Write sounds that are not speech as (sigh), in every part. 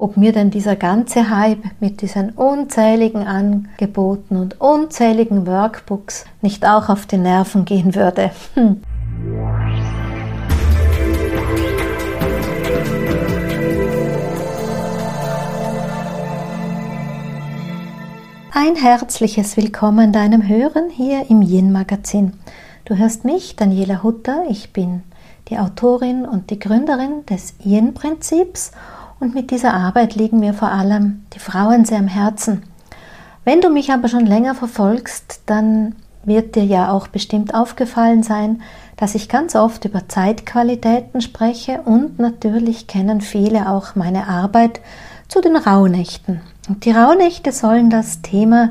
ob mir denn dieser ganze Hype mit diesen unzähligen Angeboten und unzähligen Workbooks nicht auch auf die Nerven gehen würde. Hm. Ein herzliches Willkommen deinem Hören hier im Yin Magazin. Du hörst mich, Daniela Hutter. Ich bin die Autorin und die Gründerin des Yin Prinzips und mit dieser Arbeit liegen mir vor allem die Frauen sehr am Herzen. Wenn du mich aber schon länger verfolgst, dann wird dir ja auch bestimmt aufgefallen sein, dass ich ganz oft über Zeitqualitäten spreche und natürlich kennen viele auch meine Arbeit zu den Rauhnächten. Und die Rauhnächte sollen das Thema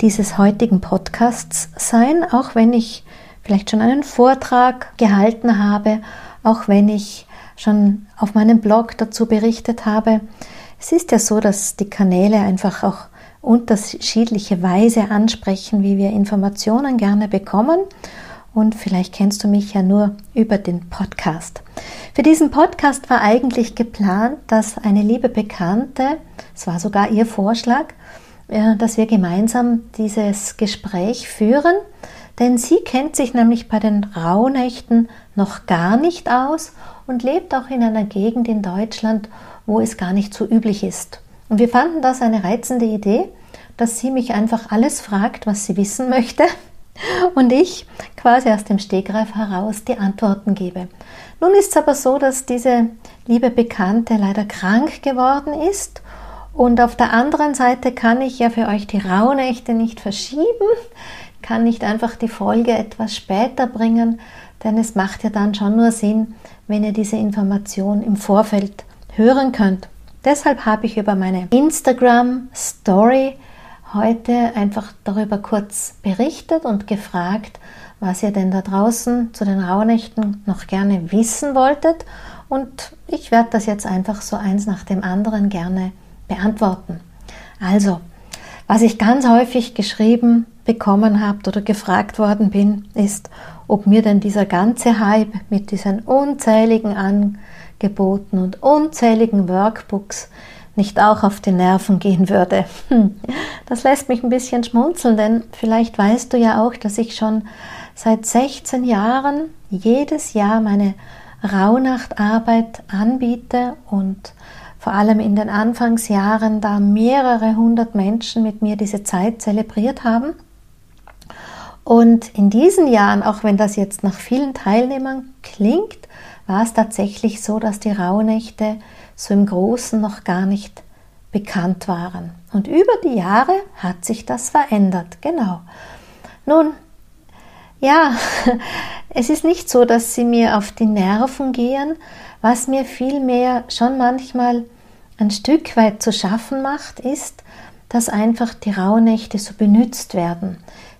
dieses heutigen Podcasts sein, auch wenn ich vielleicht schon einen Vortrag gehalten habe, auch wenn ich schon auf meinem Blog dazu berichtet habe. Es ist ja so, dass die Kanäle einfach auch unterschiedliche Weise ansprechen, wie wir Informationen gerne bekommen. Und vielleicht kennst du mich ja nur über den Podcast. Für diesen Podcast war eigentlich geplant, dass eine liebe Bekannte, es war sogar ihr Vorschlag, äh, dass wir gemeinsam dieses Gespräch führen, denn sie kennt sich nämlich bei den Rauhnächten noch gar nicht aus und lebt auch in einer Gegend in Deutschland, wo es gar nicht so üblich ist. Und wir fanden das eine reizende Idee, dass sie mich einfach alles fragt, was sie wissen möchte (laughs) und ich quasi aus dem Stegreif heraus die Antworten gebe. Nun ist es aber so, dass diese liebe Bekannte leider krank geworden ist und auf der anderen Seite kann ich ja für euch die Rauhnächte nicht verschieben, kann nicht einfach die Folge etwas später bringen, denn es macht ja dann schon nur Sinn, wenn ihr diese Information im Vorfeld hören könnt. Deshalb habe ich über meine Instagram Story heute einfach darüber kurz berichtet und gefragt, was ihr denn da draußen zu den Rauhnächten noch gerne wissen wolltet. Und ich werde das jetzt einfach so eins nach dem anderen gerne beantworten. Also, was ich ganz häufig geschrieben bekommen habt oder gefragt worden bin, ist, ob mir denn dieser ganze Hype mit diesen unzähligen Angeboten und unzähligen Workbooks nicht auch auf die Nerven gehen würde. Hm. Das lässt mich ein bisschen schmunzeln, denn vielleicht weißt du ja auch, dass ich schon seit 16 Jahren jedes Jahr meine Rauhnachtarbeit anbiete und vor allem in den Anfangsjahren da mehrere hundert Menschen mit mir diese Zeit zelebriert haben. Und in diesen Jahren, auch wenn das jetzt nach vielen Teilnehmern klingt, war es tatsächlich so, dass die Rauhnächte so im Großen noch gar nicht bekannt waren. Und über die Jahre hat sich das verändert, genau. Nun, ja, (laughs) es ist nicht so, dass sie mir auf die Nerven gehen, was mir vielmehr schon manchmal ein Stück weit zu schaffen macht, ist, dass einfach die Rauhnächte so benützt werden.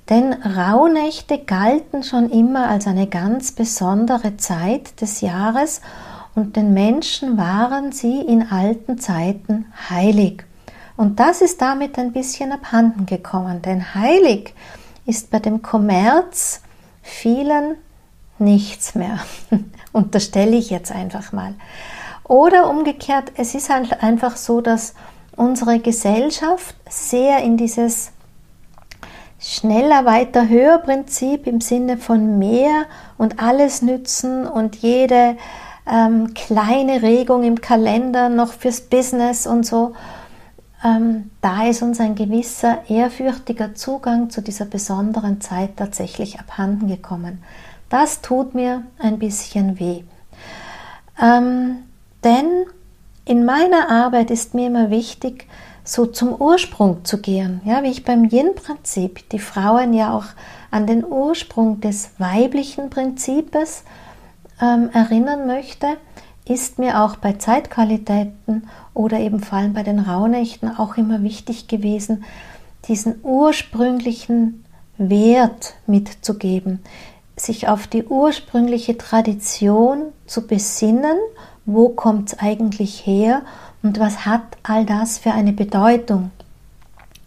Denn Rauhnächte galten schon immer als eine ganz besondere Zeit des Jahres und den Menschen waren sie in alten Zeiten heilig. Und das ist damit ein bisschen abhanden gekommen, denn heilig ist bei dem Kommerz vielen nichts mehr. (laughs) Unterstelle ich jetzt einfach mal. Oder umgekehrt, es ist halt einfach so, dass unsere Gesellschaft sehr in dieses schneller, weiter, höher Prinzip im Sinne von mehr und alles nützen und jede ähm, kleine Regung im Kalender noch fürs Business und so. Ähm, da ist uns ein gewisser ehrfürchtiger Zugang zu dieser besonderen Zeit tatsächlich abhanden gekommen. Das tut mir ein bisschen weh. Ähm, denn in meiner Arbeit ist mir immer wichtig, so zum Ursprung zu gehen. Ja, wie ich beim Yin-Prinzip die Frauen ja auch an den Ursprung des weiblichen Prinzips ähm, erinnern möchte, ist mir auch bei Zeitqualitäten oder eben vor allem bei den Rauhnächten auch immer wichtig gewesen, diesen ursprünglichen Wert mitzugeben, sich auf die ursprüngliche Tradition zu besinnen, wo kommt es eigentlich her und was hat all das für eine Bedeutung.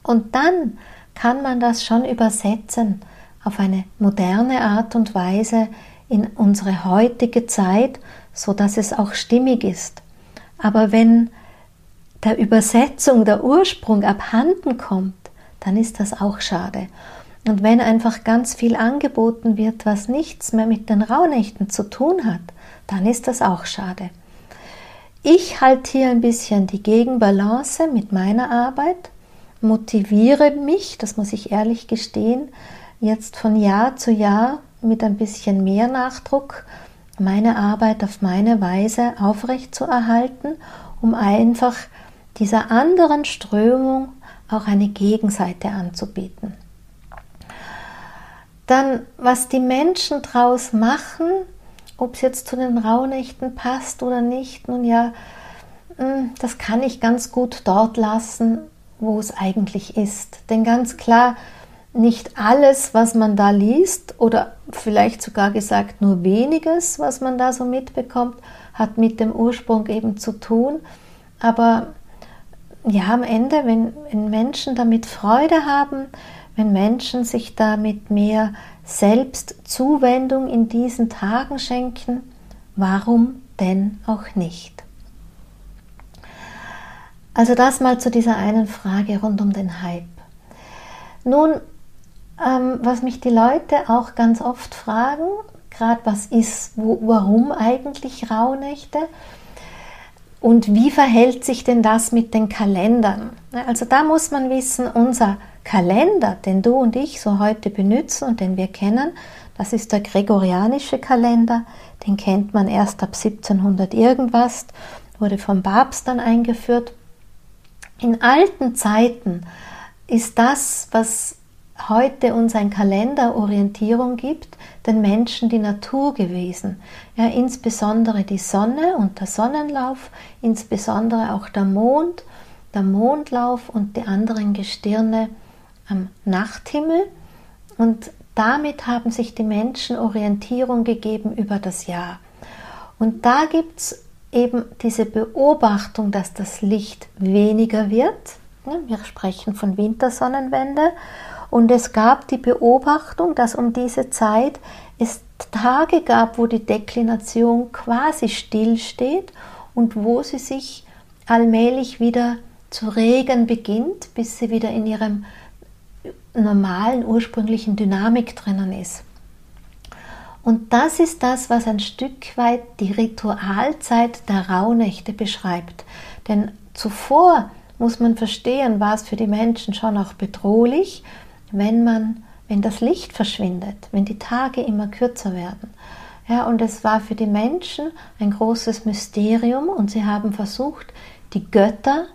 Und dann kann man das schon übersetzen auf eine moderne Art und Weise in unsere heutige Zeit, so dass es auch stimmig ist. Aber wenn der Übersetzung der Ursprung abhanden kommt, dann ist das auch schade. Und wenn einfach ganz viel angeboten wird, was nichts mehr mit den Rauhnächten zu tun hat, dann ist das auch schade. Ich halte hier ein bisschen die Gegenbalance mit meiner Arbeit, motiviere mich, das muss ich ehrlich gestehen, jetzt von Jahr zu Jahr mit ein bisschen mehr Nachdruck meine Arbeit auf meine Weise aufrecht zu erhalten, um einfach dieser anderen Strömung auch eine Gegenseite anzubieten. Dann, was die Menschen draus machen, ob es jetzt zu den Rauhnächten passt oder nicht, nun ja, hm, das kann ich ganz gut dort lassen, wo es eigentlich ist. Denn ganz klar, nicht alles, was man da liest, oder vielleicht sogar gesagt nur weniges, was man da so mitbekommt, hat mit dem Ursprung eben zu tun. Aber ja, am Ende, wenn, wenn Menschen damit Freude haben, wenn Menschen sich damit mehr Selbstzuwendung in diesen Tagen schenken, warum denn auch nicht? Also das mal zu dieser einen Frage rund um den Hype. Nun, ähm, was mich die Leute auch ganz oft fragen, gerade was ist, wo, warum eigentlich Rauhnächte? Und wie verhält sich denn das mit den Kalendern? Also da muss man wissen, unser Kalender, den du und ich so heute benutzen und den wir kennen, das ist der gregorianische Kalender, den kennt man erst ab 1700 irgendwas, wurde vom Papst dann eingeführt. In alten Zeiten ist das, was heute uns ein Kalenderorientierung gibt, den Menschen die Natur gewesen. Ja, insbesondere die Sonne und der Sonnenlauf, insbesondere auch der Mond, der Mondlauf und die anderen Gestirne am Nachthimmel. Und damit haben sich die Menschen Orientierung gegeben über das Jahr. Und da gibt es eben diese Beobachtung, dass das Licht weniger wird. Wir sprechen von Wintersonnenwende und es gab die Beobachtung, dass um diese Zeit es Tage gab, wo die Deklination quasi stillsteht und wo sie sich allmählich wieder zu regen beginnt, bis sie wieder in ihrem normalen ursprünglichen Dynamik drinnen ist. Und das ist das, was ein Stück weit die Ritualzeit der Rauhnächte beschreibt. Denn zuvor muss man verstehen, war es für die Menschen schon auch bedrohlich, wenn man, wenn das Licht verschwindet, wenn die Tage immer kürzer werden. Ja, und es war für die Menschen ein großes Mysterium und sie haben versucht, die Götter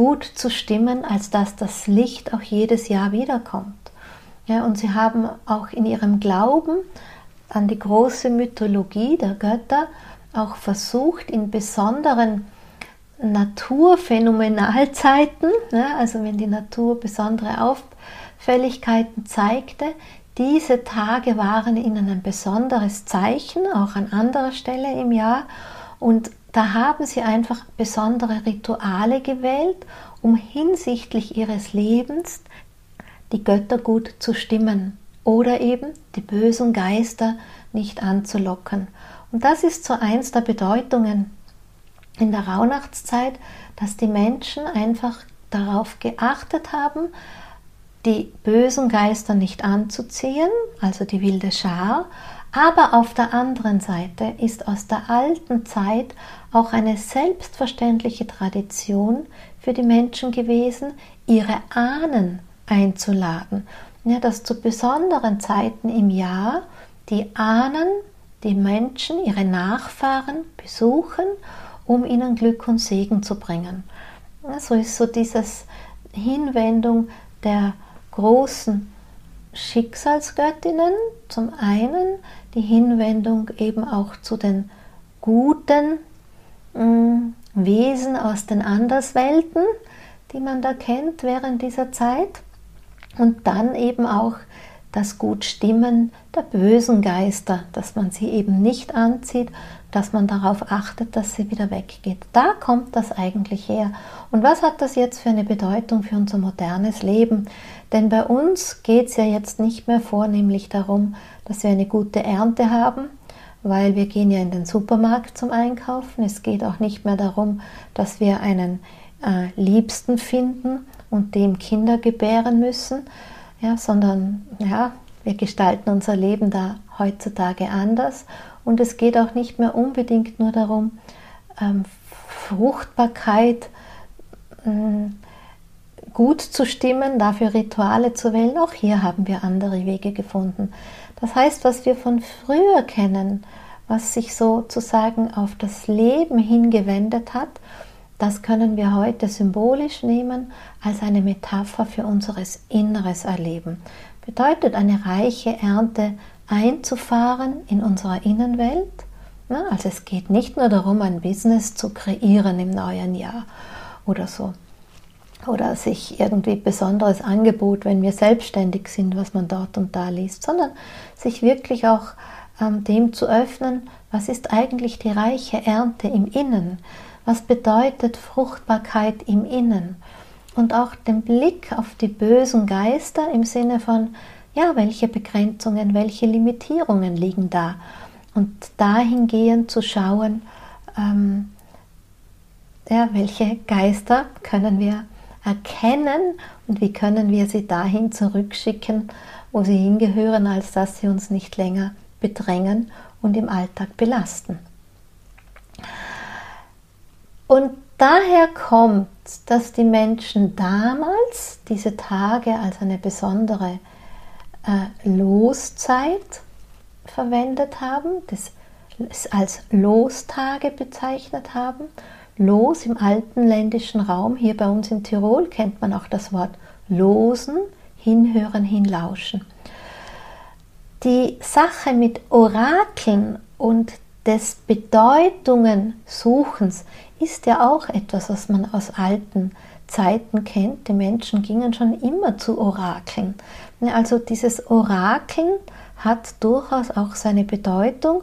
gut zu stimmen, als dass das Licht auch jedes Jahr wiederkommt. Ja, und sie haben auch in ihrem Glauben an die große Mythologie der Götter auch versucht, in besonderen Naturphänomenalzeiten, ja, also wenn die Natur besondere Auf Auffälligkeiten zeigte, diese Tage waren ihnen ein besonderes Zeichen, auch an anderer Stelle im Jahr. Und da haben sie einfach besondere Rituale gewählt, um hinsichtlich ihres Lebens die Götter gut zu stimmen oder eben die bösen Geister nicht anzulocken. Und das ist so eins der Bedeutungen in der Rauhnachtszeit, dass die Menschen einfach darauf geachtet haben, die bösen Geister nicht anzuziehen, also die wilde Schar, aber auf der anderen Seite ist aus der alten Zeit auch eine selbstverständliche Tradition für die Menschen gewesen, ihre Ahnen einzuladen. Ja, dass zu besonderen Zeiten im Jahr die Ahnen, die Menschen, ihre Nachfahren besuchen, um ihnen Glück und Segen zu bringen. Ja, so ist so dieses Hinwendung der großen Schicksalsgöttinnen. Zum einen die Hinwendung eben auch zu den guten Wesen aus den Anderswelten, die man da kennt während dieser Zeit. Und dann eben auch das Gutstimmen der bösen Geister, dass man sie eben nicht anzieht, dass man darauf achtet, dass sie wieder weggeht. Da kommt das eigentlich her. Und was hat das jetzt für eine Bedeutung für unser modernes Leben? Denn bei uns geht es ja jetzt nicht mehr vornehmlich darum, dass wir eine gute Ernte haben, weil wir gehen ja in den Supermarkt zum Einkaufen. Es geht auch nicht mehr darum, dass wir einen äh, Liebsten finden und dem Kinder gebären müssen, ja, sondern ja, wir gestalten unser Leben da heutzutage anders und es geht auch nicht mehr unbedingt nur darum, ähm, Fruchtbarkeit äh, gut zu stimmen, dafür Rituale zu wählen. Auch hier haben wir andere Wege gefunden. Das heißt, was wir von früher kennen, was sich sozusagen auf das Leben hingewendet hat, das können wir heute symbolisch nehmen als eine Metapher für unseres inneres Erleben. Bedeutet eine reiche Ernte einzufahren in unserer Innenwelt. Also es geht nicht nur darum, ein Business zu kreieren im neuen Jahr oder so. Oder sich irgendwie besonderes Angebot, wenn wir selbstständig sind, was man dort und da liest, sondern sich wirklich auch ähm, dem zu öffnen, was ist eigentlich die reiche Ernte im Innen? Was bedeutet Fruchtbarkeit im Innen? Und auch den Blick auf die bösen Geister im Sinne von, ja, welche Begrenzungen, welche Limitierungen liegen da? Und dahingehend zu schauen, ähm, ja, welche Geister können wir erkennen und wie können wir sie dahin zurückschicken, wo sie hingehören, als dass sie uns nicht länger bedrängen und im Alltag belasten. Und daher kommt, dass die Menschen damals diese Tage als eine besondere äh, Loszeit verwendet haben, das als Lostage bezeichnet haben. Los im alten ländischen Raum, hier bei uns in Tirol kennt man auch das Wort losen, hinhören, hinlauschen. Die Sache mit Orakeln und des Bedeutungen Suchens ist ja auch etwas, was man aus alten Zeiten kennt. Die Menschen gingen schon immer zu Orakeln. Also dieses Orakeln hat durchaus auch seine Bedeutung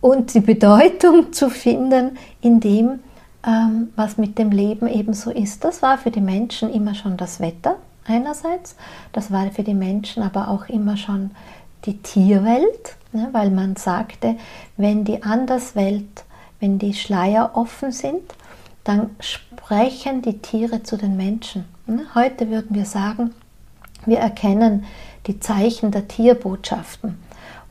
und die Bedeutung (laughs) zu finden in dem, ähm, was mit dem Leben ebenso ist. Das war für die Menschen immer schon das Wetter einerseits, das war für die Menschen aber auch immer schon die Tierwelt, ne, weil man sagte, wenn die Anderswelt wenn die Schleier offen sind, dann sprechen die Tiere zu den Menschen. Hm? Heute würden wir sagen, wir erkennen die Zeichen der Tierbotschaften.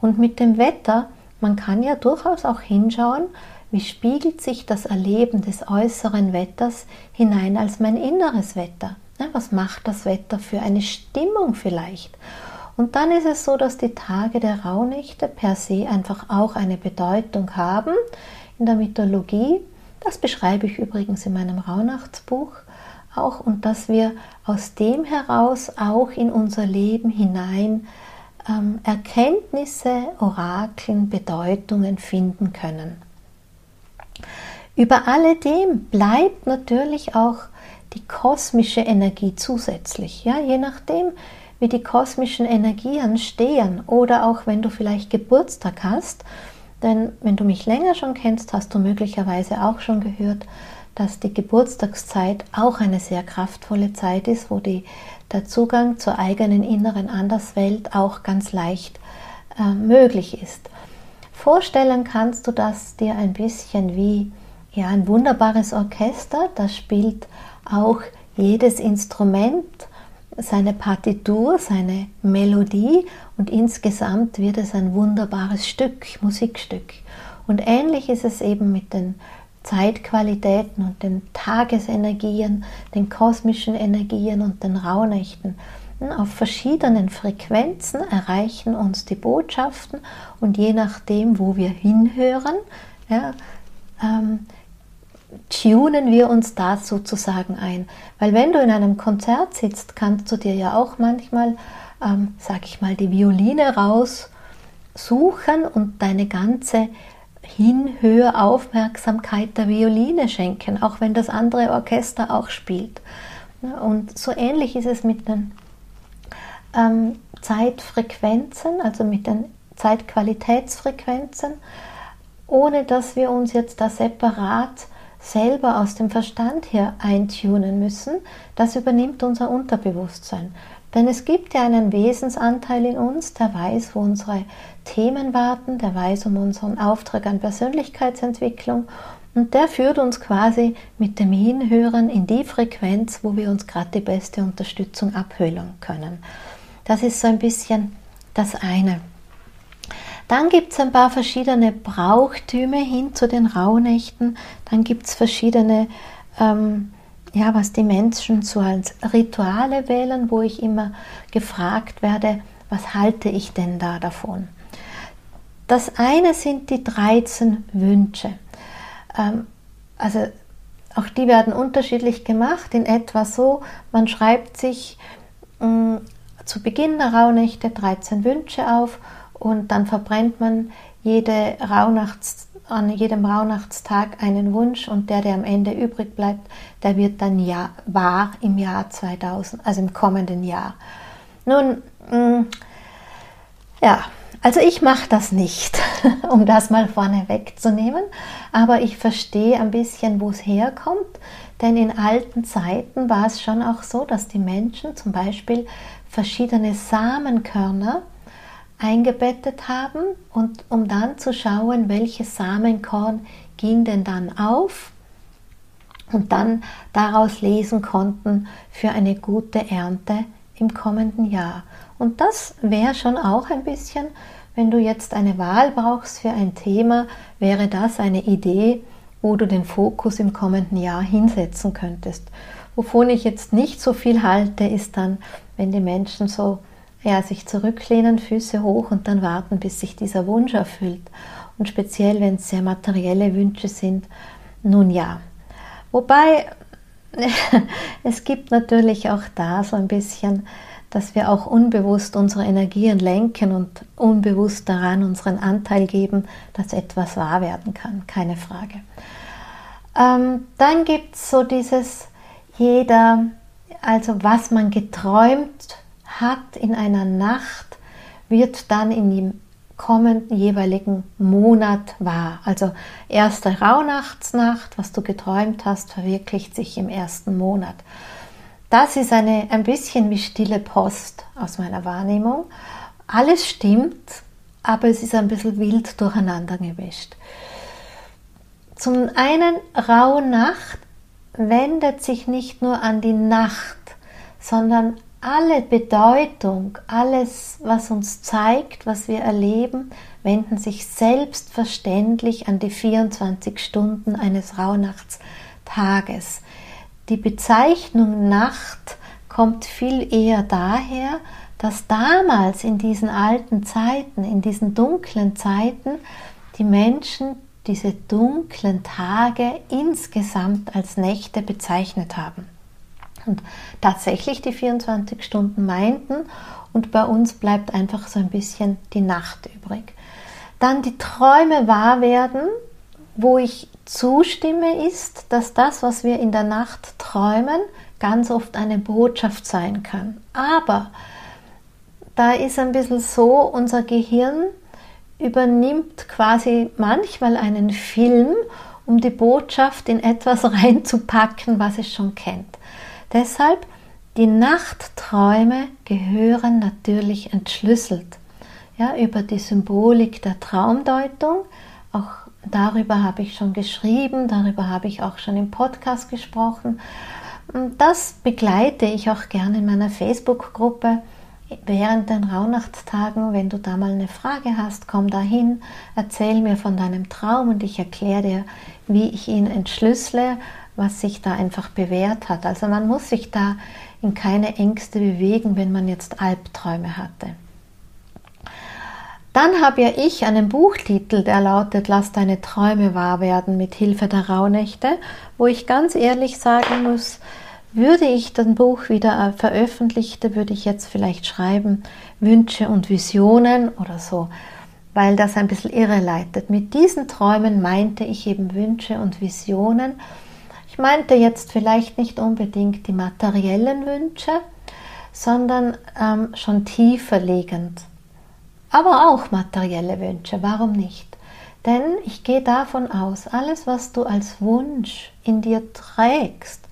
Und mit dem Wetter, man kann ja durchaus auch hinschauen, wie spiegelt sich das Erleben des äußeren Wetters hinein als mein inneres Wetter. Was macht das Wetter für eine Stimmung vielleicht? Und dann ist es so, dass die Tage der Rauhnächte per se einfach auch eine Bedeutung haben, in der Mythologie. Das beschreibe ich übrigens in meinem Rauhnachtsbuch auch und dass wir aus dem heraus auch in unser Leben hinein ähm, Erkenntnisse, Orakeln, Bedeutungen finden können. Über alledem bleibt natürlich auch die kosmische Energie zusätzlich. Ja, je nachdem, wie die kosmischen Energien stehen oder auch wenn du vielleicht Geburtstag hast, denn wenn du mich länger schon kennst, hast du möglicherweise auch schon gehört, dass die Geburtstagszeit auch eine sehr kraftvolle Zeit ist, wo die, der Zugang zur eigenen inneren Anderswelt auch ganz leicht äh, möglich ist. Vorstellen kannst du das dir ein bisschen wie ja, ein wunderbares Orchester, das spielt auch jedes Instrument seine Partitur, seine Melodie und insgesamt wird es ein wunderbares Stück, Musikstück. Und ähnlich ist es eben mit den Zeitqualitäten und den Tagesenergien, den kosmischen Energien und den Rauhnächten. Auf verschiedenen Frequenzen erreichen uns die Botschaften und je nachdem, wo wir hinhören, ja, ähm, tunen wir uns da sozusagen ein. Weil wenn du in einem Konzert sitzt, kannst du dir ja auch manchmal, ähm, sag ich mal, die Violine raussuchen und deine ganze Hinhöhe Aufmerksamkeit der Violine schenken, auch wenn das andere Orchester auch spielt. Und so ähnlich ist es mit den ähm, Zeitfrequenzen, also mit den Zeitqualitätsfrequenzen, ohne dass wir uns jetzt da separat selber aus dem Verstand her eintunen müssen, das übernimmt unser Unterbewusstsein. Denn es gibt ja einen Wesensanteil in uns, der weiß, wo unsere Themen warten, der weiß um unseren Auftrag an Persönlichkeitsentwicklung Und der führt uns quasi mit dem Hinhören in die Frequenz, wo wir uns gerade die beste Unterstützung abhöhlen können. Das ist so ein bisschen das eine. Dann gibt es ein paar verschiedene Brauchtüme hin zu den Rauhnächten. Dann gibt es verschiedene, ähm, ja, was die Menschen so als Rituale wählen, wo ich immer gefragt werde, was halte ich denn da davon? Das eine sind die 13 Wünsche. Ähm, also auch die werden unterschiedlich gemacht, in etwa so, man schreibt sich mm, zu Beginn der Rauhnächte 13 Wünsche auf und dann verbrennt man jede Rauhnachts, an jedem Rauhnachtstag einen Wunsch und der, der am Ende übrig bleibt, der wird dann ja, wahr im Jahr 2000, also im kommenden Jahr. Nun, mh, mm, ja, also ich mache das nicht, (laughs) um das mal vorne wegzunehmen, aber ich verstehe ein bisschen, wo es herkommt, denn in alten Zeiten war es schon auch so, dass die Menschen zum Beispiel verschiedene Samenkörner eingebettet haben und um dann zu schauen, welches Samenkorn ging denn dann auf und dann daraus lesen konnten für eine gute Ernte im kommenden Jahr. Und das wäre schon auch ein bisschen, wenn du jetzt eine Wahl brauchst für ein Thema, wäre das eine Idee, wo du den Fokus im kommenden Jahr hinsetzen könntest. Wovon ich jetzt nicht so viel halte, ist dann, wenn die Menschen so ja, sich zurücklehnen, Füße hoch und dann warten, bis sich dieser Wunsch erfüllt. Und speziell, wenn es sehr materielle Wünsche sind, nun ja. Wobei (laughs) es gibt natürlich auch da so ein bisschen dass wir auch unbewusst unsere Energien lenken und unbewusst daran unseren Anteil geben, dass etwas wahr werden kann, keine Frage. Ähm, dann gibt es so dieses, jeder, also was man geträumt hat in einer Nacht, wird dann in dem kommenden jeweiligen Monat wahr. Also erste Rauhnachtsnacht, was du geträumt hast, verwirklicht sich im ersten Monat. Das ist eine, ein bisschen wie stille Post aus meiner Wahrnehmung. Alles stimmt, aber es ist ein bisschen wild durcheinander gemischt. Zum einen, raue Nacht wendet sich nicht nur an die Nacht, sondern alle Bedeutung, alles, was uns zeigt, was wir erleben, wenden sich selbstverständlich an die 24 Stunden eines Rauhnachtstages. Die Bezeichnung Nacht kommt viel eher daher, dass damals in diesen alten Zeiten, in diesen dunklen Zeiten, die Menschen diese dunklen Tage insgesamt als Nächte bezeichnet haben. Und tatsächlich die 24 Stunden meinten und bei uns bleibt einfach so ein bisschen die Nacht übrig. Dann die Träume wahr werden, wo ich zustimme, ist, dass das, was wir in der Nacht träumen, ganz oft eine Botschaft sein kann. Aber da ist ein bisschen so, unser Gehirn übernimmt quasi manchmal einen Film, um die Botschaft in etwas (laughs) reinzupacken, was es schon kennt. Deshalb, die Nachtträume gehören natürlich entschlüsselt. Ja, über die Symbolik der Traumdeutung, auch Darüber habe ich schon geschrieben, darüber habe ich auch schon im Podcast gesprochen. Das begleite ich auch gerne in meiner Facebook-Gruppe während den Rauhnachtstagen. Wenn du da mal eine Frage hast, komm da hin, erzähl mir von deinem Traum und ich erkläre dir, wie ich ihn entschlüssele, was sich da einfach bewährt hat. Also man muss sich da in keine Ängste bewegen, wenn man jetzt Albträume hatte. Dann habe ja ich einen Buchtitel, der lautet Lass deine Träume wahr werden mit Hilfe der Rauhnächte, wo ich ganz ehrlich sagen muss, würde ich das Buch wieder veröffentlichte, würde ich jetzt vielleicht schreiben Wünsche und Visionen oder so, weil das ein bisschen irreleitet. Mit diesen Träumen meinte ich eben Wünsche und Visionen. Meinte jetzt vielleicht nicht unbedingt die materiellen Wünsche, sondern ähm, schon tiefer liegend aber auch materielle Wünsche, warum nicht? Denn ich gehe davon aus, alles, was du als Wunsch in dir trägst,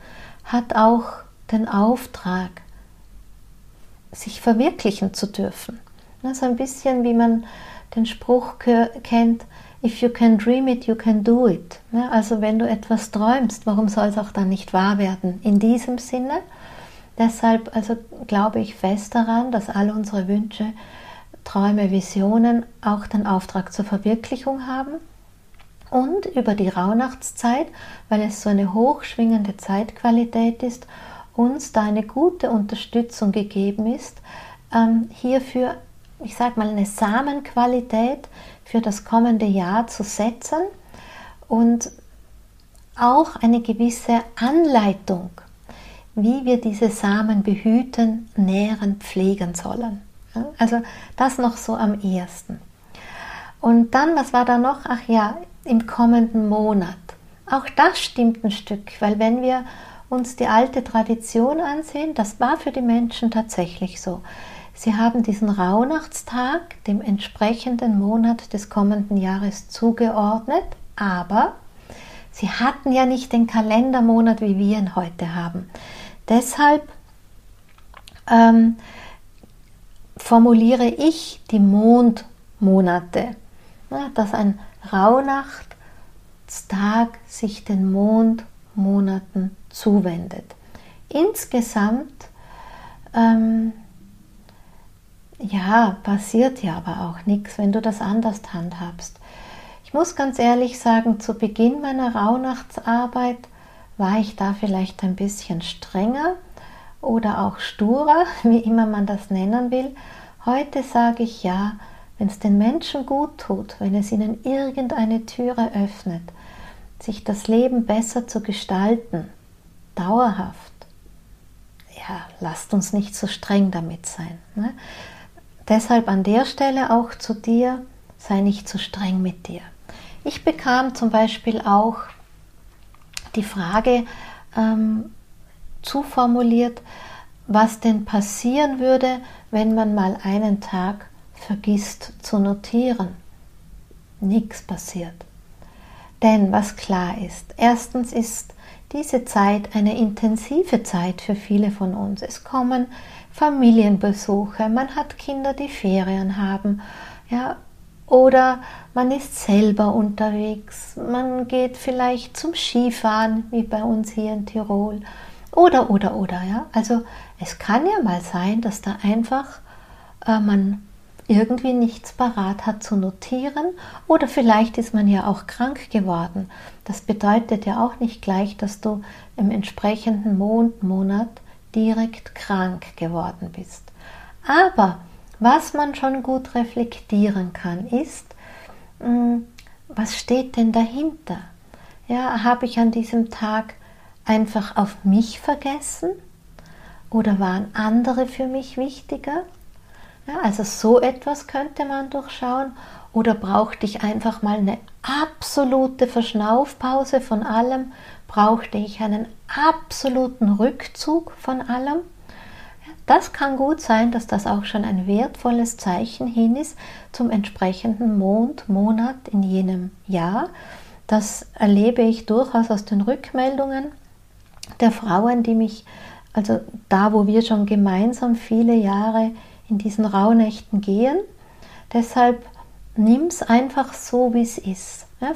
hat auch den Auftrag, sich verwirklichen zu dürfen. Das ist ein bisschen, wie man den Spruch kennt, if you can dream it, you can do it. Also wenn du etwas träumst, warum soll es auch dann nicht wahr werden? In diesem Sinne. Deshalb also glaube ich fest daran, dass alle unsere Wünsche, Träume, Visionen auch den Auftrag zur Verwirklichung haben. Und über die Rauhnachtszeit, weil es so eine hochschwingende Zeitqualität ist, uns da eine gute Unterstützung gegeben ist, ähm, hierfür, ich sage mal, eine Samenqualität für das kommende Jahr zu setzen und auch eine gewisse Anleitung, wie wir diese Samen behüten, nähren, pflegen sollen. Also das noch so am ehesten. Und dann, was war da noch? Ach ja, im kommenden Monat. Auch das stimmt ein Stück, weil wenn wir uns die alte Tradition ansehen, das war für die Menschen tatsächlich so. Sie haben diesen Rauhnachtstag dem entsprechenden Monat des kommenden Jahres zugeordnet, aber sie hatten ja nicht den Kalendermonat, wie wir ihn heute haben. Deshalb ähm, formuliere ich die Mondmonate, ja, dass ein Rauhnachtstag sich den Mondmonaten zuwendet. Insgesamt ähm, ja, passiert ja aber auch nichts, wenn du das anders handhabst. Ich muss ganz ehrlich sagen, zu Beginn meiner Rauhnachtsarbeit war ich da vielleicht ein bisschen strenger oder auch sturer, (laughs) wie immer man das nennen will. Heute sage ich ja, wenn es den Menschen gut tut, wenn es ihnen irgendeine Türe öffnet, sich das Leben besser zu gestalten, dauerhaft, ja, lasst uns nicht so streng damit sein. Ne? Deshalb an der Stelle auch zu dir, sei nicht zu streng mit dir. Ich bekam zum Beispiel auch die Frage ähm, zuformuliert, was denn passieren würde, wenn man mal einen Tag vergisst zu notieren. Nichts passiert. Denn was klar ist, erstens ist diese Zeit eine intensive Zeit für viele von uns. Es kommen Familienbesuche, man hat Kinder, die Ferien haben, ja, oder man ist selber unterwegs, man geht vielleicht zum Skifahren, wie bei uns hier in Tirol, oder, oder, oder, ja. Also es kann ja mal sein, dass da einfach äh, man irgendwie nichts parat hat zu notieren oder vielleicht ist man ja auch krank geworden. Das bedeutet ja auch nicht gleich, dass du im entsprechenden Mondmonat direkt krank geworden bist. Aber was man schon gut reflektieren kann, ist, hm, was steht denn dahinter? Ja, habe ich an diesem Tag einfach auf mich vergessen? Oder waren andere für mich wichtiger? Ja, also so etwas könnte man durchschauen. Oder brauchte ich einfach mal eine absolute Verschnaufpause von allem brauchte ich einen absoluten Rückzug von allem. Das kann gut sein, dass das auch schon ein wertvolles Zeichen hin ist zum entsprechenden Mondmonat in jenem Jahr. Das erlebe ich durchaus aus den Rückmeldungen der Frauen, die mich, also da, wo wir schon gemeinsam viele Jahre in diesen Rauhnächten gehen. Deshalb nimm es einfach so, wie es ist. Ja,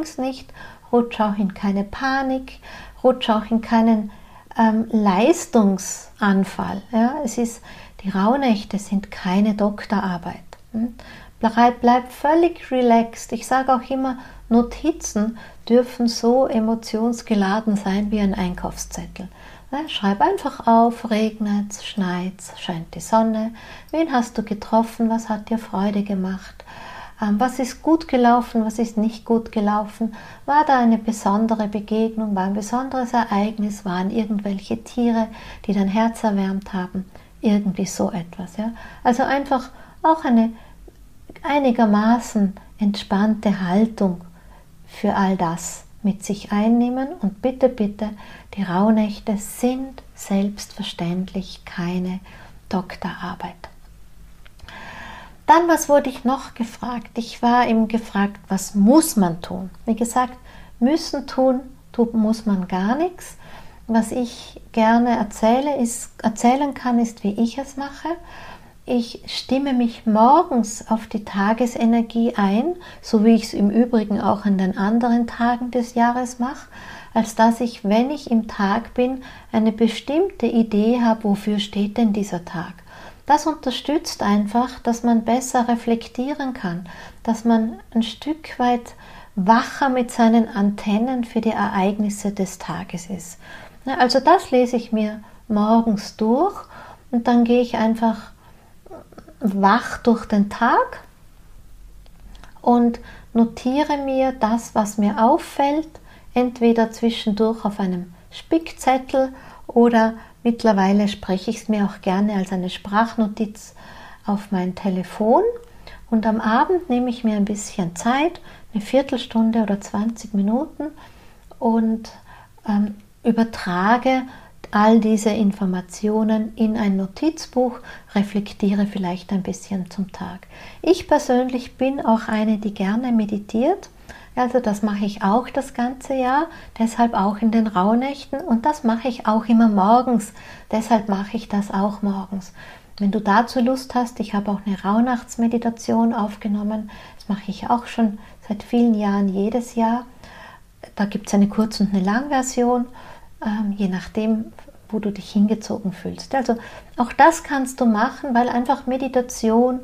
es nicht rutsch auch in keine Panik, rutsch auch in keinen ähm, Leistungsanfall. Ja? Es ist, die Rauhnächte sind keine Doktorarbeit. Hm? Bleib, völlig relaxed. Ich sage auch immer, Notizen dürfen so emotionsgeladen sein wie ein Einkaufszettel. Ja, schreib einfach auf, regnet, schneit, scheint die Sonne, wen hast du getroffen, was hat dir Freude gemacht, was ist gut gelaufen, was ist nicht gut gelaufen, war da eine besondere Begegnung, war ein besonderes Ereignis, waren irgendwelche Tiere, die dein Herz erwärmt haben, irgendwie so etwas. Ja? Also einfach auch eine einigermaßen entspannte Haltung für all das mit sich einnehmen und bitte, bitte, die Rauhnächte sind selbstverständlich keine Doktorarbeit. Dann, was wurde ich noch gefragt? Ich war eben gefragt, was muss man tun? Wie gesagt, müssen tun, tut, muss man gar nichts. Was ich gerne erzähle, ist, erzählen kann, ist, wie ich es mache. ich stimme mich morgens auf die Tagesenergie ein, so wie ich es im Übrigen auch an den anderen Tagen des Jahres mache, als dass ich, wenn ich im Tag bin, eine bestimmte Idee habe, wofür steht denn dieser Tag. Das unterstützt einfach, dass man besser reflektieren kann, dass man ein Stück weit wacher mit seinen Antennen für die Ereignisse des Tages ist. Also das lese ich mir morgens durch und dann gehe ich einfach wach durch den Tag und notiere mir das, was mir auffällt, entweder zwischendurch auf einem Spickzettel oder Mittlerweile spreche ich es mir auch gerne als eine Sprachnotiz auf mein Telefon und am Abend nehme ich mir ein bisschen Zeit, eine Viertelstunde oder 20 Minuten und ähm, übertrage all diese Informationen in ein Notizbuch, reflektiere vielleicht ein bisschen zum Tag. Ich persönlich bin auch eine, die gerne meditiert also das mache ich auch das ganze Jahr, deshalb auch in den Rauhnächten und das mache ich auch immer morgens. Deshalb mache ich das auch morgens. Wenn du dazu Lust hast, ich habe auch eine Rauhnachtsmeditation aufgenommen. Das mache ich auch schon seit vielen Jahren jedes Jahr. Da gibt es eine Kurz- und eine Langversion, ähm, je nachdem, wo du dich hingezogen fühlst. Also auch das kannst du machen, weil einfach Meditation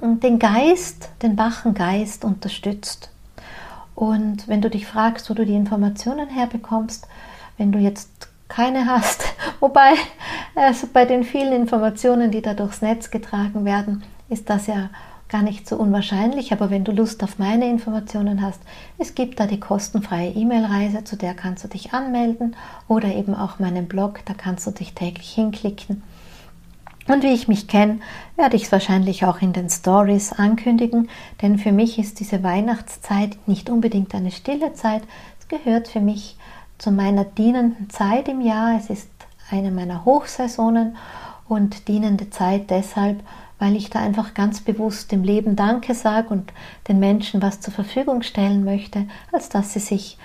den Geist, den wachen Geist unterstützt. Und wenn du dich fragst, wo du die Informationen herbekommst, wenn du jetzt keine hast, (laughs) wobei also bei den vielen Informationen, die da durchs Netz getragen werden, ist das ja gar nicht so unwahrscheinlich, aber wenn du Lust auf meine Informationen hast, es gibt da die kostenfreie E-Mail-Reise, zu der kannst du dich anmelden oder eben auch meinen Blog, da kannst du dich täglich hinklicken und wie ich mich kenne, werde ich es wahrscheinlich auch in den Stories ankündigen, denn für mich ist diese Weihnachtszeit nicht unbedingt eine stille Zeit. Es gehört für mich zu meiner dienenden Zeit im Jahr. Es ist eine meiner Hochsaisonen und dienende Zeit deshalb, weil ich da einfach ganz bewusst dem Leben Danke sage und den Menschen was zur Verfügung stellen möchte, als dass sie sich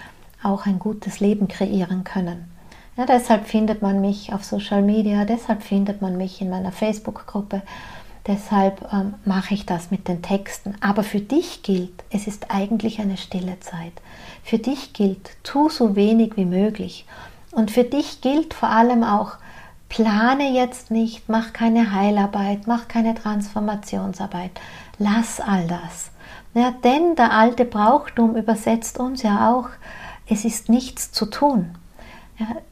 auch ein gutes Leben kreieren können. Ja, deshalb findet man mich auf Social Media, deshalb findet man mich in meiner Facebook-Gruppe, deshalb ähm, mache ich das mit den Texten. Aber für dich gilt, es ist eigentlich eine stille Zeit. Für dich gilt, tu so wenig wie möglich. Und für dich gilt vor allem auch, plane jetzt nicht, mach keine Heilarbeit, mach keine Transformationsarbeit. Lass all das. Ja, denn der alte Brauchtum übersetzt uns ja auch, es ist nichts zu tun.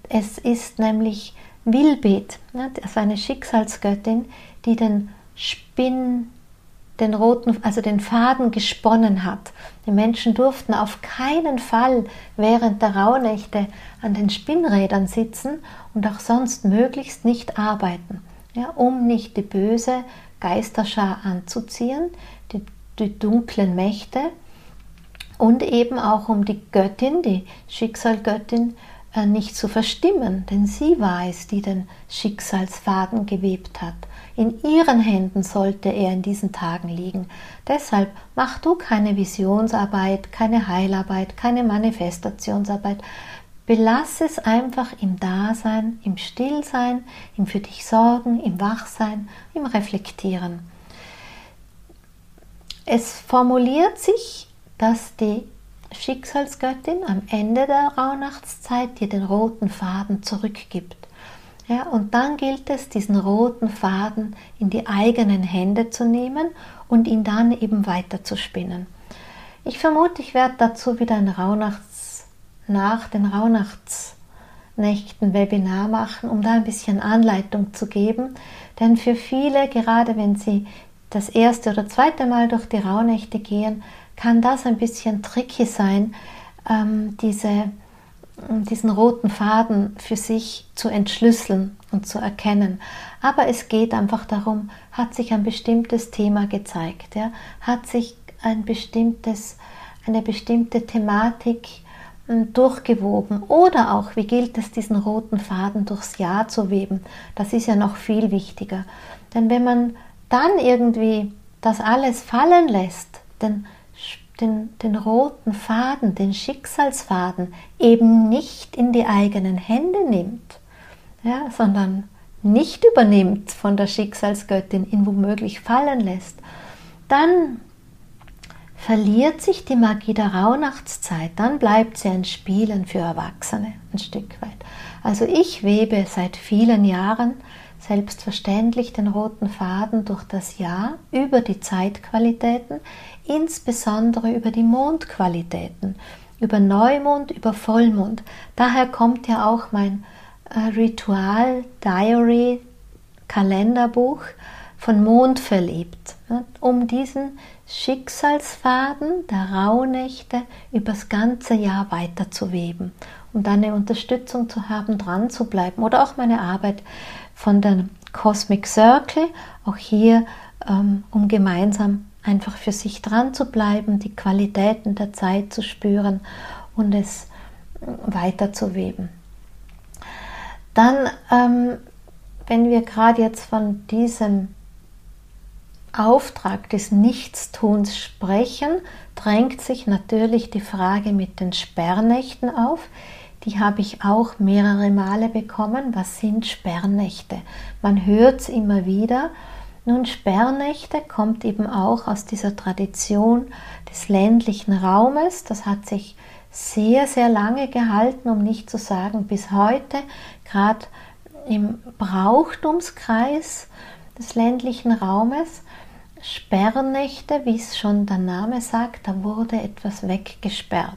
Es ist nämlich Wilbet, also eine Schicksalsgöttin, die den Spinn, den roten, also den Faden gesponnen hat. Die Menschen durften auf keinen Fall während der Rauhnächte an den Spinnrädern sitzen und auch sonst möglichst nicht arbeiten, ja, um nicht die böse Geisterschar anzuziehen, die, die dunklen Mächte und eben auch um die Göttin, die Schicksalgöttin, nicht zu verstimmen, denn sie war es, die den Schicksalsfaden gewebt hat. In ihren Händen sollte er in diesen Tagen liegen. Deshalb mach du keine Visionsarbeit, keine Heilarbeit, keine Manifestationsarbeit. Belass es einfach im Dasein, im Stillsein, im für dich Sorgen, im Wachsein, im Reflektieren. Es formuliert sich, dass die Schicksalsgöttin am Ende der Rauhnachtszeit dir den roten Faden zurückgibt. Ja, und dann gilt es, diesen roten Faden in die eigenen Hände zu nehmen und ihn dann eben weiter zu spinnen. Ich vermute, ich werde dazu wieder ein Rauhnachts, nach den Rauhnachtsnächten Webinar machen, um da ein bisschen Anleitung zu geben. Denn für viele, gerade wenn sie das erste oder zweite Mal durch die Rauhnächte gehen, kann das ein bisschen tricky sein, ähm, diese, diesen roten Faden für sich zu entschlüsseln und zu erkennen. Aber es geht einfach darum, hat sich ein bestimmtes Thema gezeigt, ja? hat sich ein bestimmtes, eine bestimmte Thematik hm, durchgewoben oder auch, wie gilt es, diesen roten Faden durchs Jahr zu weben. Das ist ja noch viel wichtiger. Denn wenn man dann irgendwie das alles fallen lässt, denn den, den roten Faden, den Schicksalsfaden eben nicht in die eigenen Hände nimmt, ja, sondern nicht übernimmt von der Schicksalsgöttin, ihn womöglich fallen lässt, dann verliert sich die Magie der Rauhnachtszeit, dann bleibt sie ein Spielen für Erwachsene ein Stück weit. Also ich webe seit vielen Jahren selbstverständlich den roten Faden durch das Jahr über die Zeitqualitäten, insbesondere über die Mondqualitäten, über Neumond, über Vollmond. Daher kommt ja auch mein äh, Ritual Diary Kalenderbuch von Mond verliebt, um diesen Schicksalsfaden der Rauhnächte übers ganze Jahr weiterzuweben, um dann eine Unterstützung zu haben, dran zu bleiben. Oder auch meine Arbeit von der Cosmic Circle, auch hier, ähm, um gemeinsam einfach für sich dran zu bleiben, die Qualitäten der Zeit zu spüren und es weiterzuweben. Dann, ähm, wenn wir gerade jetzt von diesem Auftrag des Nichtstuns sprechen, drängt sich natürlich die Frage mit den Sperrnächten auf. Die habe ich auch mehrere Male bekommen. Was sind Sperrnächte? Man hört es immer wieder. Nun, Sperrnächte kommt eben auch aus dieser Tradition des ländlichen Raumes. Das hat sich sehr, sehr lange gehalten, um nicht zu sagen bis heute, gerade im Brauchtumskreis des ländlichen Raumes. Sperrnächte, wie es schon der Name sagt, da wurde etwas weggesperrt.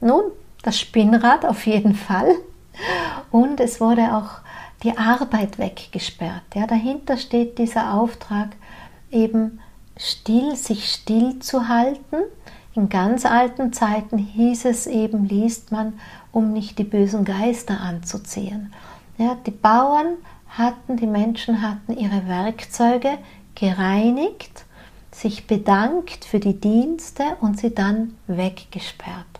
Nun, das Spinnrad auf jeden Fall. Und es wurde auch die Arbeit weggesperrt. Ja, dahinter steht dieser Auftrag, eben still, sich still zu halten. In ganz alten Zeiten hieß es eben, liest man, um nicht die bösen Geister anzuziehen. Ja, die Bauern hatten, die Menschen hatten ihre Werkzeuge gereinigt, sich bedankt für die Dienste und sie dann weggesperrt.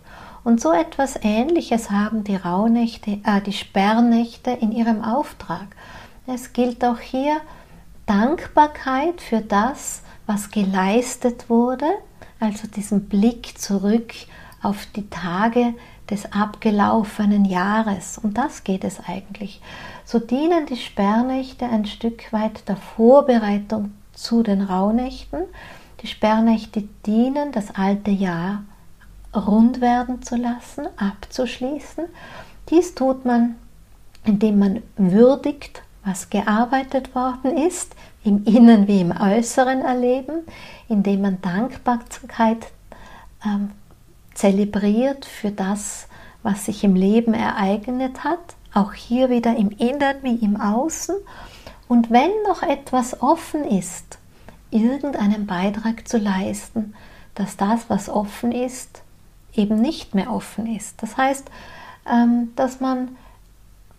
Und so etwas Ähnliches haben die Rauhnächte, äh, die Sperrnächte in ihrem Auftrag. Es gilt auch hier Dankbarkeit für das, was geleistet wurde, also diesen Blick zurück auf die Tage des abgelaufenen Jahres. Um das geht es eigentlich. So dienen die Sperrnächte ein Stück weit der Vorbereitung zu den Rauhnächten. Die Sperrnächte dienen, das alte Jahr rund werden zu lassen, abzuschließen. Dies tut man, indem man würdigt, was gearbeitet worden ist, im Innen wie im Äußeren erleben, indem man Dankbarkeit ähm, zelebriert für das, was sich im Leben ereignet hat, auch hier wieder im Innen wie im Außen. Und wenn noch etwas offen ist, irgendeinen Beitrag zu leisten, dass das, was offen ist, eben nicht mehr offen ist. Das heißt, ähm, dass man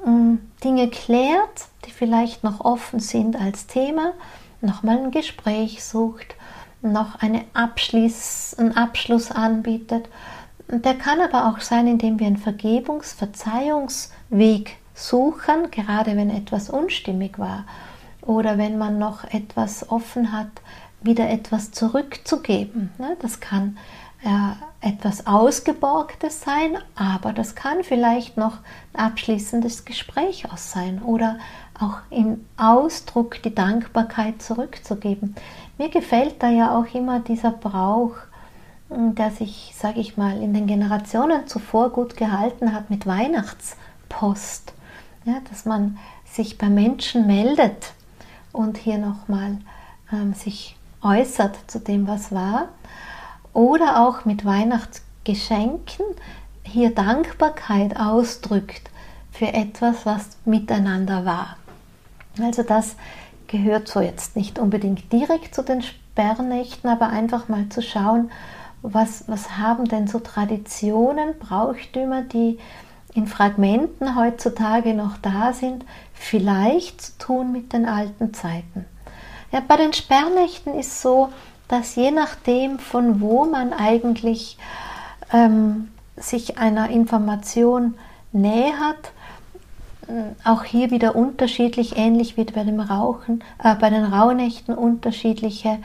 ähm, Dinge klärt, die vielleicht noch offen sind als Thema, nochmal ein Gespräch sucht, noch eine Abschluss, einen Abschluss anbietet. Der kann aber auch sein, indem wir einen Vergebungs-, Verzeihungsweg suchen, gerade wenn etwas unstimmig war oder wenn man noch etwas offen hat, wieder etwas zurückzugeben. Ne? Das kann äh, etwas Ausgeborgtes sein, aber das kann vielleicht noch ein abschließendes Gespräch aus sein oder auch im Ausdruck die Dankbarkeit zurückzugeben. Mir gefällt da ja auch immer dieser Brauch, hm, der sich, sage ich mal, in den Generationen zuvor gut gehalten hat mit Weihnachtspost. Ja, dass man sich bei Menschen meldet und hier nochmal ähm, sich äußert zu dem, was war oder auch mit Weihnachtsgeschenken hier Dankbarkeit ausdrückt für etwas, was miteinander war. Also das gehört so jetzt nicht unbedingt direkt zu den Sperrnächten, aber einfach mal zu schauen, was, was haben denn so Traditionen, Brauchtümer, die in Fragmenten heutzutage noch da sind, vielleicht zu tun mit den alten Zeiten. Ja, bei den Sperrnächten ist so, dass je nachdem, von wo man eigentlich ähm, sich einer Information nähert, äh, auch hier wieder unterschiedlich, ähnlich wie bei dem Rauchen, äh, bei den Rauhnächten unterschiedliche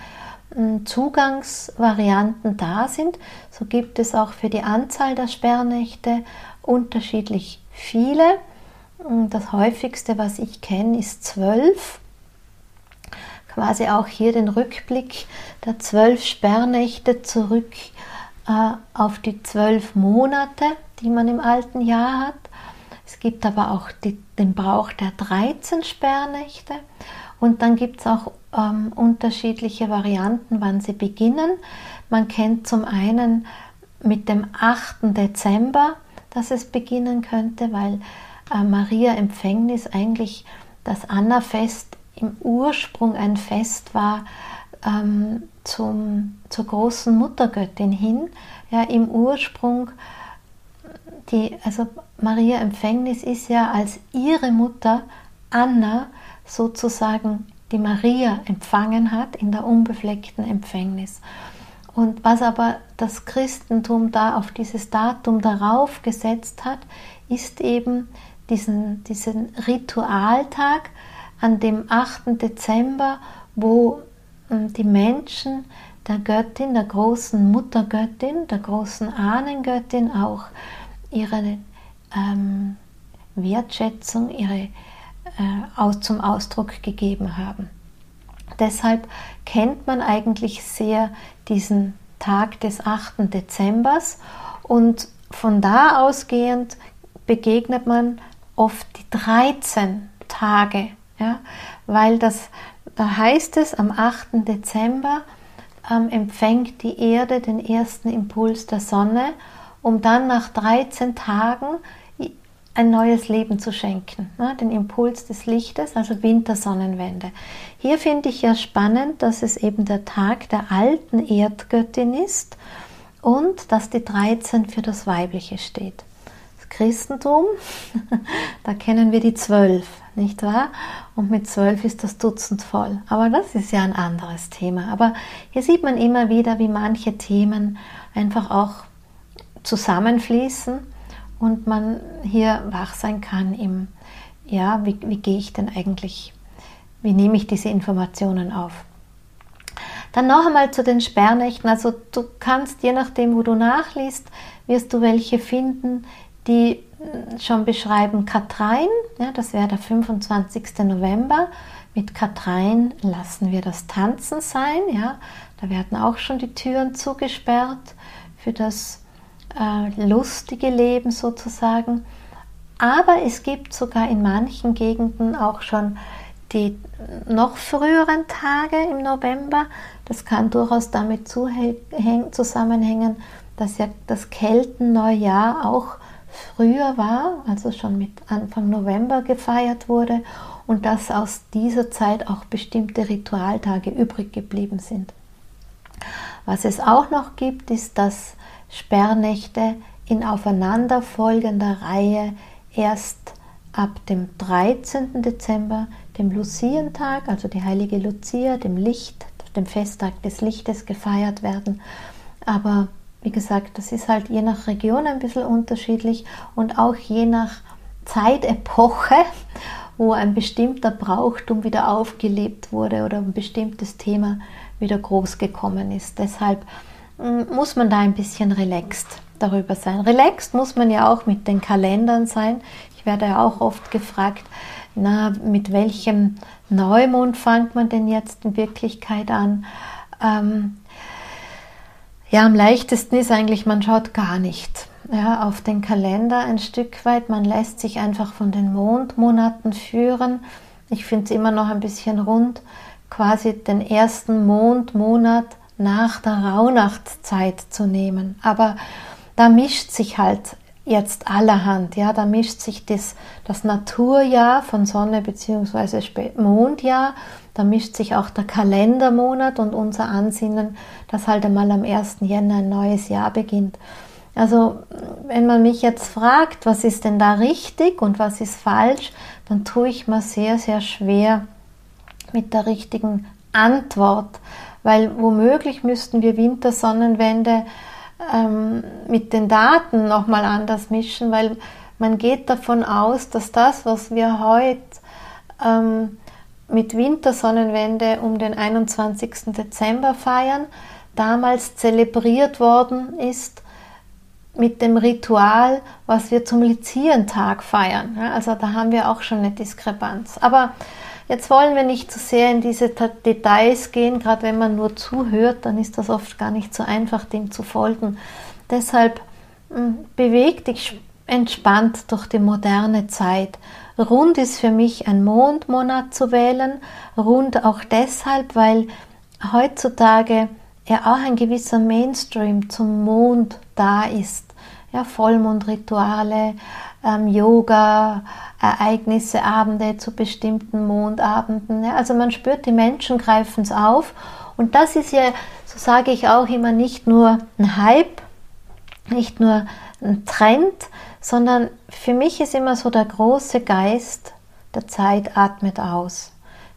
äh, Zugangsvarianten da sind. So gibt es auch für die Anzahl der Sperrnächte unterschiedlich viele. Das häufigste, was ich kenne, ist zwölf. Quasi auch hier den Rückblick der zwölf Sperrnächte zurück äh, auf die zwölf Monate, die man im alten Jahr hat. Es gibt aber auch die, den Brauch der 13 Sperrnächte und dann gibt es auch ähm, unterschiedliche Varianten, wann sie beginnen. Man kennt zum einen mit dem 8. Dezember, dass es beginnen könnte, weil äh, Maria Empfängnis eigentlich das Annafest im Ursprung ein Fest war ähm, zum, zur großen Muttergöttin hin. Ja, Im Ursprung, die, also Maria Empfängnis ist ja als ihre Mutter Anna sozusagen die Maria empfangen hat in der unbefleckten Empfängnis. Und was aber das Christentum da auf dieses Datum darauf gesetzt hat, ist eben diesen, diesen Ritualtag an dem 8. Dezember, wo hm, die Menschen der Göttin, der großen Muttergöttin, der großen Ahnengöttin auch ihre ähm, Wertschätzung, ihre äh, zum Ausdruck gegeben haben. Deshalb kennt man eigentlich sehr diesen Tag des 8. Dezembers und von da ausgehend begegnet man oft die 13 Tage, ja, weil das, da heißt es, am 8. Dezember ähm, empfängt die Erde den ersten Impuls der Sonne, um dann nach 13 Tagen ein neues Leben zu schenken, ne? den Impuls des Lichtes, also Wintersonnenwende. Hier finde ich ja spannend, dass es eben der Tag der alten Erdgöttin ist und dass die 13 für das Weibliche steht. Das Christentum, (laughs) da kennen wir die 12, nicht wahr? Und mit 12 ist das Dutzend voll. Aber das ist ja ein anderes Thema. Aber hier sieht man immer wieder, wie manche Themen einfach auch zusammenfließen und man hier wach sein kann im, ja, wie, wie gehe ich denn eigentlich, wie nehme ich diese Informationen auf. Dann noch einmal zu den Sperrnächten. Also du kannst, je nachdem, wo du nachliest, wirst du welche finden, die schon beschreiben Katrein, ja, das wäre der 25. November. Mit Katrein lassen wir das Tanzen sein, ja. Da werden auch schon die Türen zugesperrt für das äh, lustige Leben sozusagen. Aber es gibt sogar in manchen Gegenden auch schon die noch früheren Tage im November. Das kann durchaus damit zusammenhängen, dass ja das Keltenneujahr auch früher war, also schon mit Anfang November gefeiert wurde und dass aus dieser Zeit auch bestimmte Ritualtage übrig geblieben sind. Was es auch noch gibt, ist, dass Sperrnächte in aufeinanderfolgender Reihe erst ab dem 13. Dezember, dem Lucientag, also die heilige Lucia, dem Licht, dem Festtag des Lichtes gefeiert werden. Aber wie gesagt, das ist halt je nach Region ein bisschen unterschiedlich und auch je nach Zeitepoche, wo ein bestimmter Brauchtum wieder aufgelebt wurde oder ein bestimmtes Thema wieder groß gekommen ist. Deshalb muss man da ein bisschen relaxed darüber sein. Relaxed muss man ja auch mit den Kalendern sein. Ich werde ja auch oft gefragt, na, mit welchem Neumond fängt man denn jetzt in Wirklichkeit an? Ähm, ja, am leichtesten ist eigentlich, man schaut gar nicht ja, auf den Kalender ein Stück weit. Man lässt sich einfach von den Mondmonaten führen. Ich finde es immer noch ein bisschen rund, quasi den ersten Mondmonat nach der Rauhnachtszeit zu nehmen. Aber da mischt sich halt jetzt allerhand, ja, da mischt sich das, das Naturjahr von Sonne bzw. Mondjahr, da mischt sich auch der Kalendermonat und unser Ansinnen, dass halt einmal am 1. Jänner ein neues Jahr beginnt. Also, wenn man mich jetzt fragt, was ist denn da richtig und was ist falsch, dann tue ich mir sehr, sehr schwer mit der richtigen Antwort, weil womöglich müssten wir Wintersonnenwende ähm, mit den Daten nochmal anders mischen, weil man geht davon aus, dass das, was wir heute ähm, mit Wintersonnenwende um den 21. Dezember feiern, damals zelebriert worden ist mit dem Ritual, was wir zum Lizientag feiern. Also da haben wir auch schon eine Diskrepanz. Aber jetzt wollen wir nicht zu so sehr in diese Details gehen. Gerade wenn man nur zuhört, dann ist das oft gar nicht so einfach, dem zu folgen. Deshalb hm, beweg dich entspannt durch die moderne Zeit. Rund ist für mich ein Mondmonat zu wählen. Rund auch deshalb, weil heutzutage ja auch ein gewisser Mainstream zum Mond da ist. Ja, Vollmondrituale, ähm, Yoga, Ereignisse, Abende zu bestimmten Mondabenden. Ja, also man spürt, die Menschen greifen es auf. Und das ist ja, so sage ich auch immer, nicht nur ein Hype, nicht nur ein Trend, sondern für mich ist immer so der große Geist der Zeit atmet aus.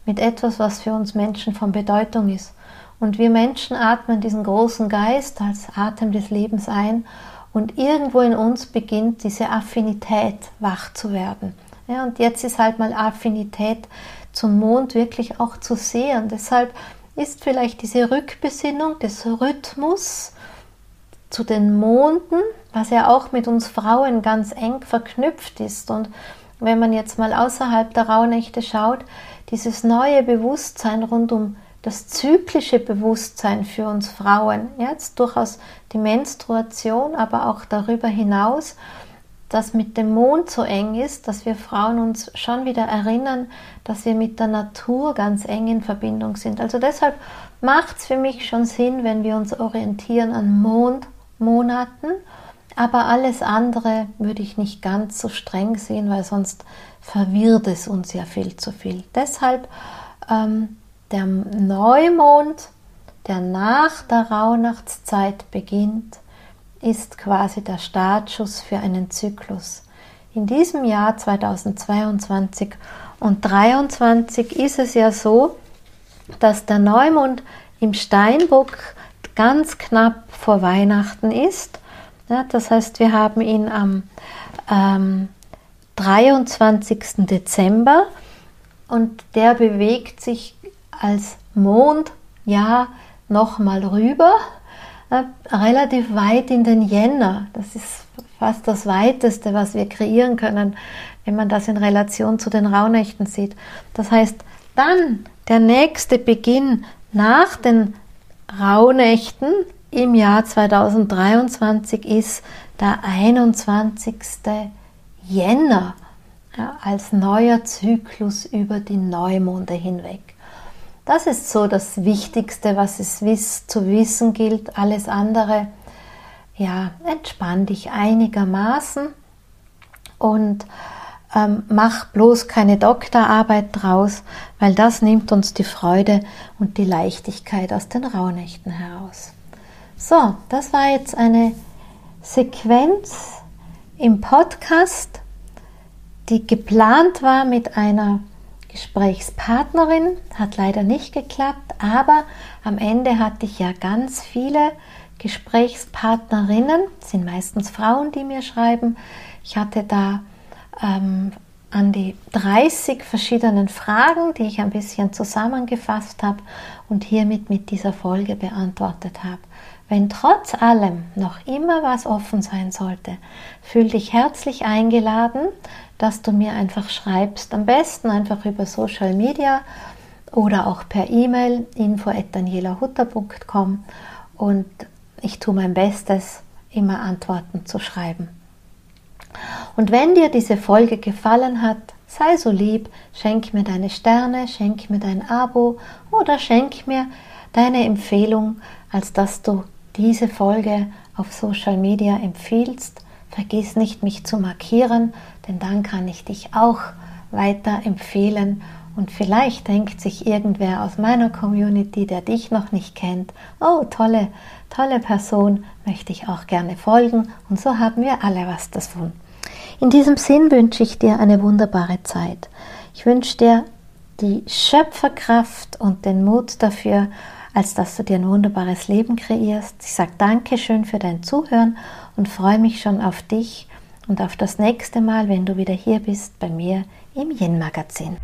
Mit etwas, was für uns Menschen von Bedeutung ist. Und wir Menschen atmen diesen großen Geist als Atem des Lebens ein und irgendwo in uns beginnt diese Affinität wach zu werden. Ja, und jetzt ist halt mal Affinität zum Mond wirklich auch zu sehen. Deshalb ist vielleicht diese Rückbesinnung des Rhythmus zu den Monden, was ja auch mit uns Frauen ganz eng verknüpft ist. Und wenn man jetzt mal außerhalb der Rauhnächte schaut, dieses neue Bewusstsein rund um das zyklische Bewusstsein für uns Frauen, jetzt durchaus die Menstruation, aber auch darüber hinaus, das mit dem Mond so eng ist, dass wir Frauen uns schon wieder erinnern, dass wir mit der Natur ganz eng in Verbindung sind. Also deshalb macht es für mich schon Sinn, wenn wir uns orientieren an Mondmonaten, aber alles andere würde ich nicht ganz so streng sehen, weil sonst verwirrt es uns ja viel zu viel. Deshalb ähm, der Neumond, der nach der Rauhnachtszeit beginnt, ist quasi der Startschuss für einen Zyklus. In diesem Jahr 2022 und 2023 ist es ja so, dass der Neumond im Steinbock ganz knapp vor Weihnachten ist. Ja, das heißt, wir haben ihn am ähm, 23. Dezember und der bewegt sich als Mond ja nochmal rüber, äh, relativ weit in den Jänner. Das ist fast das weiteste, was wir kreieren können, wenn man das in Relation zu den Rauhnächten sieht. Das heißt, dann der nächste Beginn nach den Rauhnächten im Jahr 2023 ist der 21. Jänner ja, als neuer Zyklus über die Neumonde hinweg. Das ist so das Wichtigste, was es wiss, zu wissen gilt. Alles andere, ja, entspann dich einigermaßen und ähm, mach bloß keine Doktorarbeit draus, weil das nimmt uns die Freude und die Leichtigkeit aus den Rauhnächten heraus. So, das war jetzt eine Sequenz im Podcast, die geplant war mit einer Gesprächspartnerin. Hat leider nicht geklappt, aber am Ende hatte ich ja ganz viele Gesprächspartnerinnen, sind meistens Frauen, die mir schreiben. Ich hatte da ähm, an die 30 verschiedenen Fragen, die ich ein bisschen zusammengefasst habe und hiermit mit dieser Folge beantwortet habe. Wenn trotz allem noch immer was offen sein sollte, fühl dich herzlich eingeladen, dass du mir einfach schreibst. Am besten einfach über Social Media oder auch per E-Mail info.danielahutter.com und ich tue mein Bestes, immer Antworten zu schreiben. Und wenn dir diese Folge gefallen hat, sei so lieb, schenk mir deine Sterne, schenk mir dein Abo oder schenk mir deine Empfehlung, als dass du diese Folge auf Social Media empfiehlst. Vergiss nicht, mich zu markieren, denn dann kann ich dich auch weiter empfehlen und vielleicht denkt sich irgendwer aus meiner Community, der dich noch nicht kennt, oh tolle, tolle Person, möchte ich auch gerne folgen und so haben wir alle was davon. In diesem Sinn wünsche ich dir eine wunderbare Zeit. Ich wünsche dir die Schöpferkraft und den Mut dafür, als dass du dir ein wunderbares Leben kreierst. Ich sage Dankeschön für dein Zuhören und freue mich schon auf dich und auf das nächste Mal, wenn du wieder hier bist bei mir im Yin Magazin.